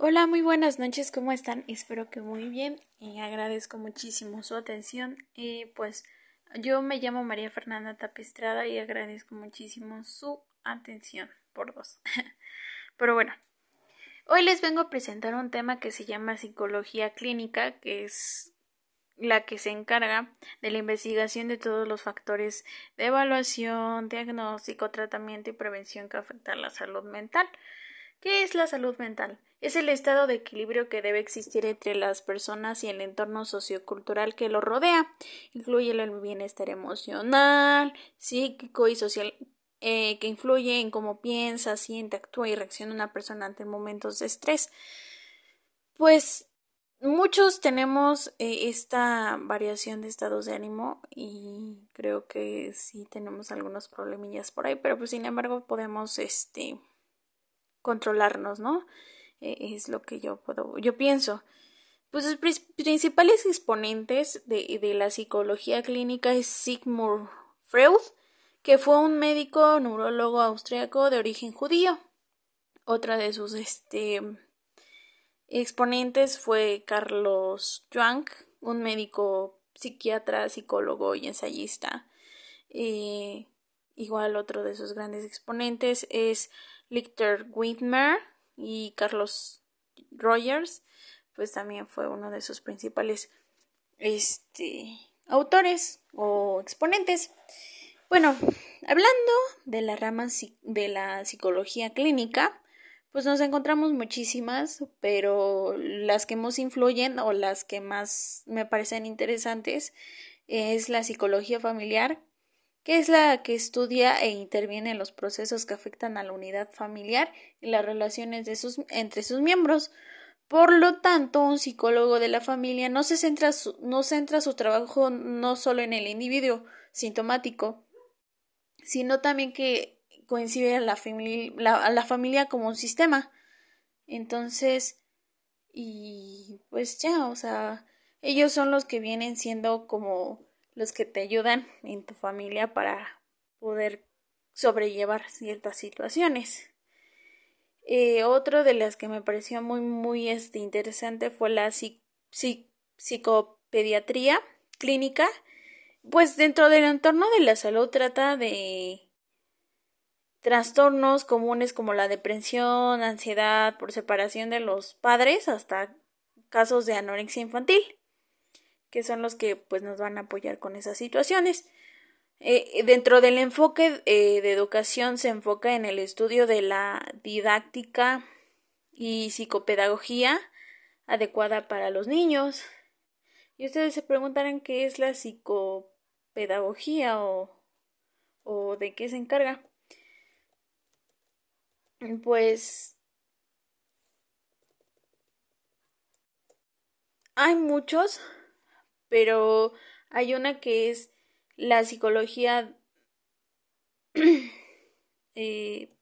Hola, muy buenas noches, ¿cómo están? Espero que muy bien y agradezco muchísimo su atención. Y pues yo me llamo María Fernanda Tapestrada y agradezco muchísimo su atención por dos. Pero bueno, hoy les vengo a presentar un tema que se llama psicología clínica, que es la que se encarga de la investigación de todos los factores de evaluación, diagnóstico, tratamiento y prevención que afectan la salud mental. ¿Qué es la salud mental? Es el estado de equilibrio que debe existir entre las personas y el entorno sociocultural que lo rodea. Incluye el bienestar emocional, psíquico y social eh, que influye en cómo piensa, siente, actúa y reacciona una persona ante momentos de estrés. Pues muchos tenemos eh, esta variación de estados de ánimo y creo que sí tenemos algunos problemillas por ahí, pero pues sin embargo podemos este controlarnos, ¿no? E, es lo que yo puedo, yo pienso. Pues los principales exponentes de, de la psicología clínica es Sigmund Freud, que fue un médico neurólogo austriaco de origen judío. Otra de sus este, exponentes fue Carlos Jung, un médico psiquiatra, psicólogo y ensayista. Eh, igual otro de sus grandes exponentes es Lichter Widmer y Carlos Rogers, pues también fue uno de sus principales este, autores o exponentes. Bueno, hablando de la rama de la psicología clínica, pues nos encontramos muchísimas, pero las que más influyen o las que más me parecen interesantes es la psicología familiar, que es la que estudia e interviene en los procesos que afectan a la unidad familiar y las relaciones de sus, entre sus miembros. Por lo tanto, un psicólogo de la familia no se centra su, no centra su trabajo no solo en el individuo sintomático, sino también que coincide a la, a la familia como un sistema. Entonces, y pues ya, o sea, ellos son los que vienen siendo como los que te ayudan en tu familia para poder sobrellevar ciertas situaciones. Eh, otro de las que me pareció muy muy este, interesante fue la psicopediatría clínica, pues dentro del entorno de la salud trata de trastornos comunes como la depresión, ansiedad por separación de los padres hasta casos de anorexia infantil que son los que pues nos van a apoyar con esas situaciones. Eh, dentro del enfoque eh, de educación se enfoca en el estudio de la didáctica y psicopedagogía adecuada para los niños. Y ustedes se preguntarán qué es la psicopedagogía o, o de qué se encarga. Pues hay muchos pero hay una que es la psicología eh,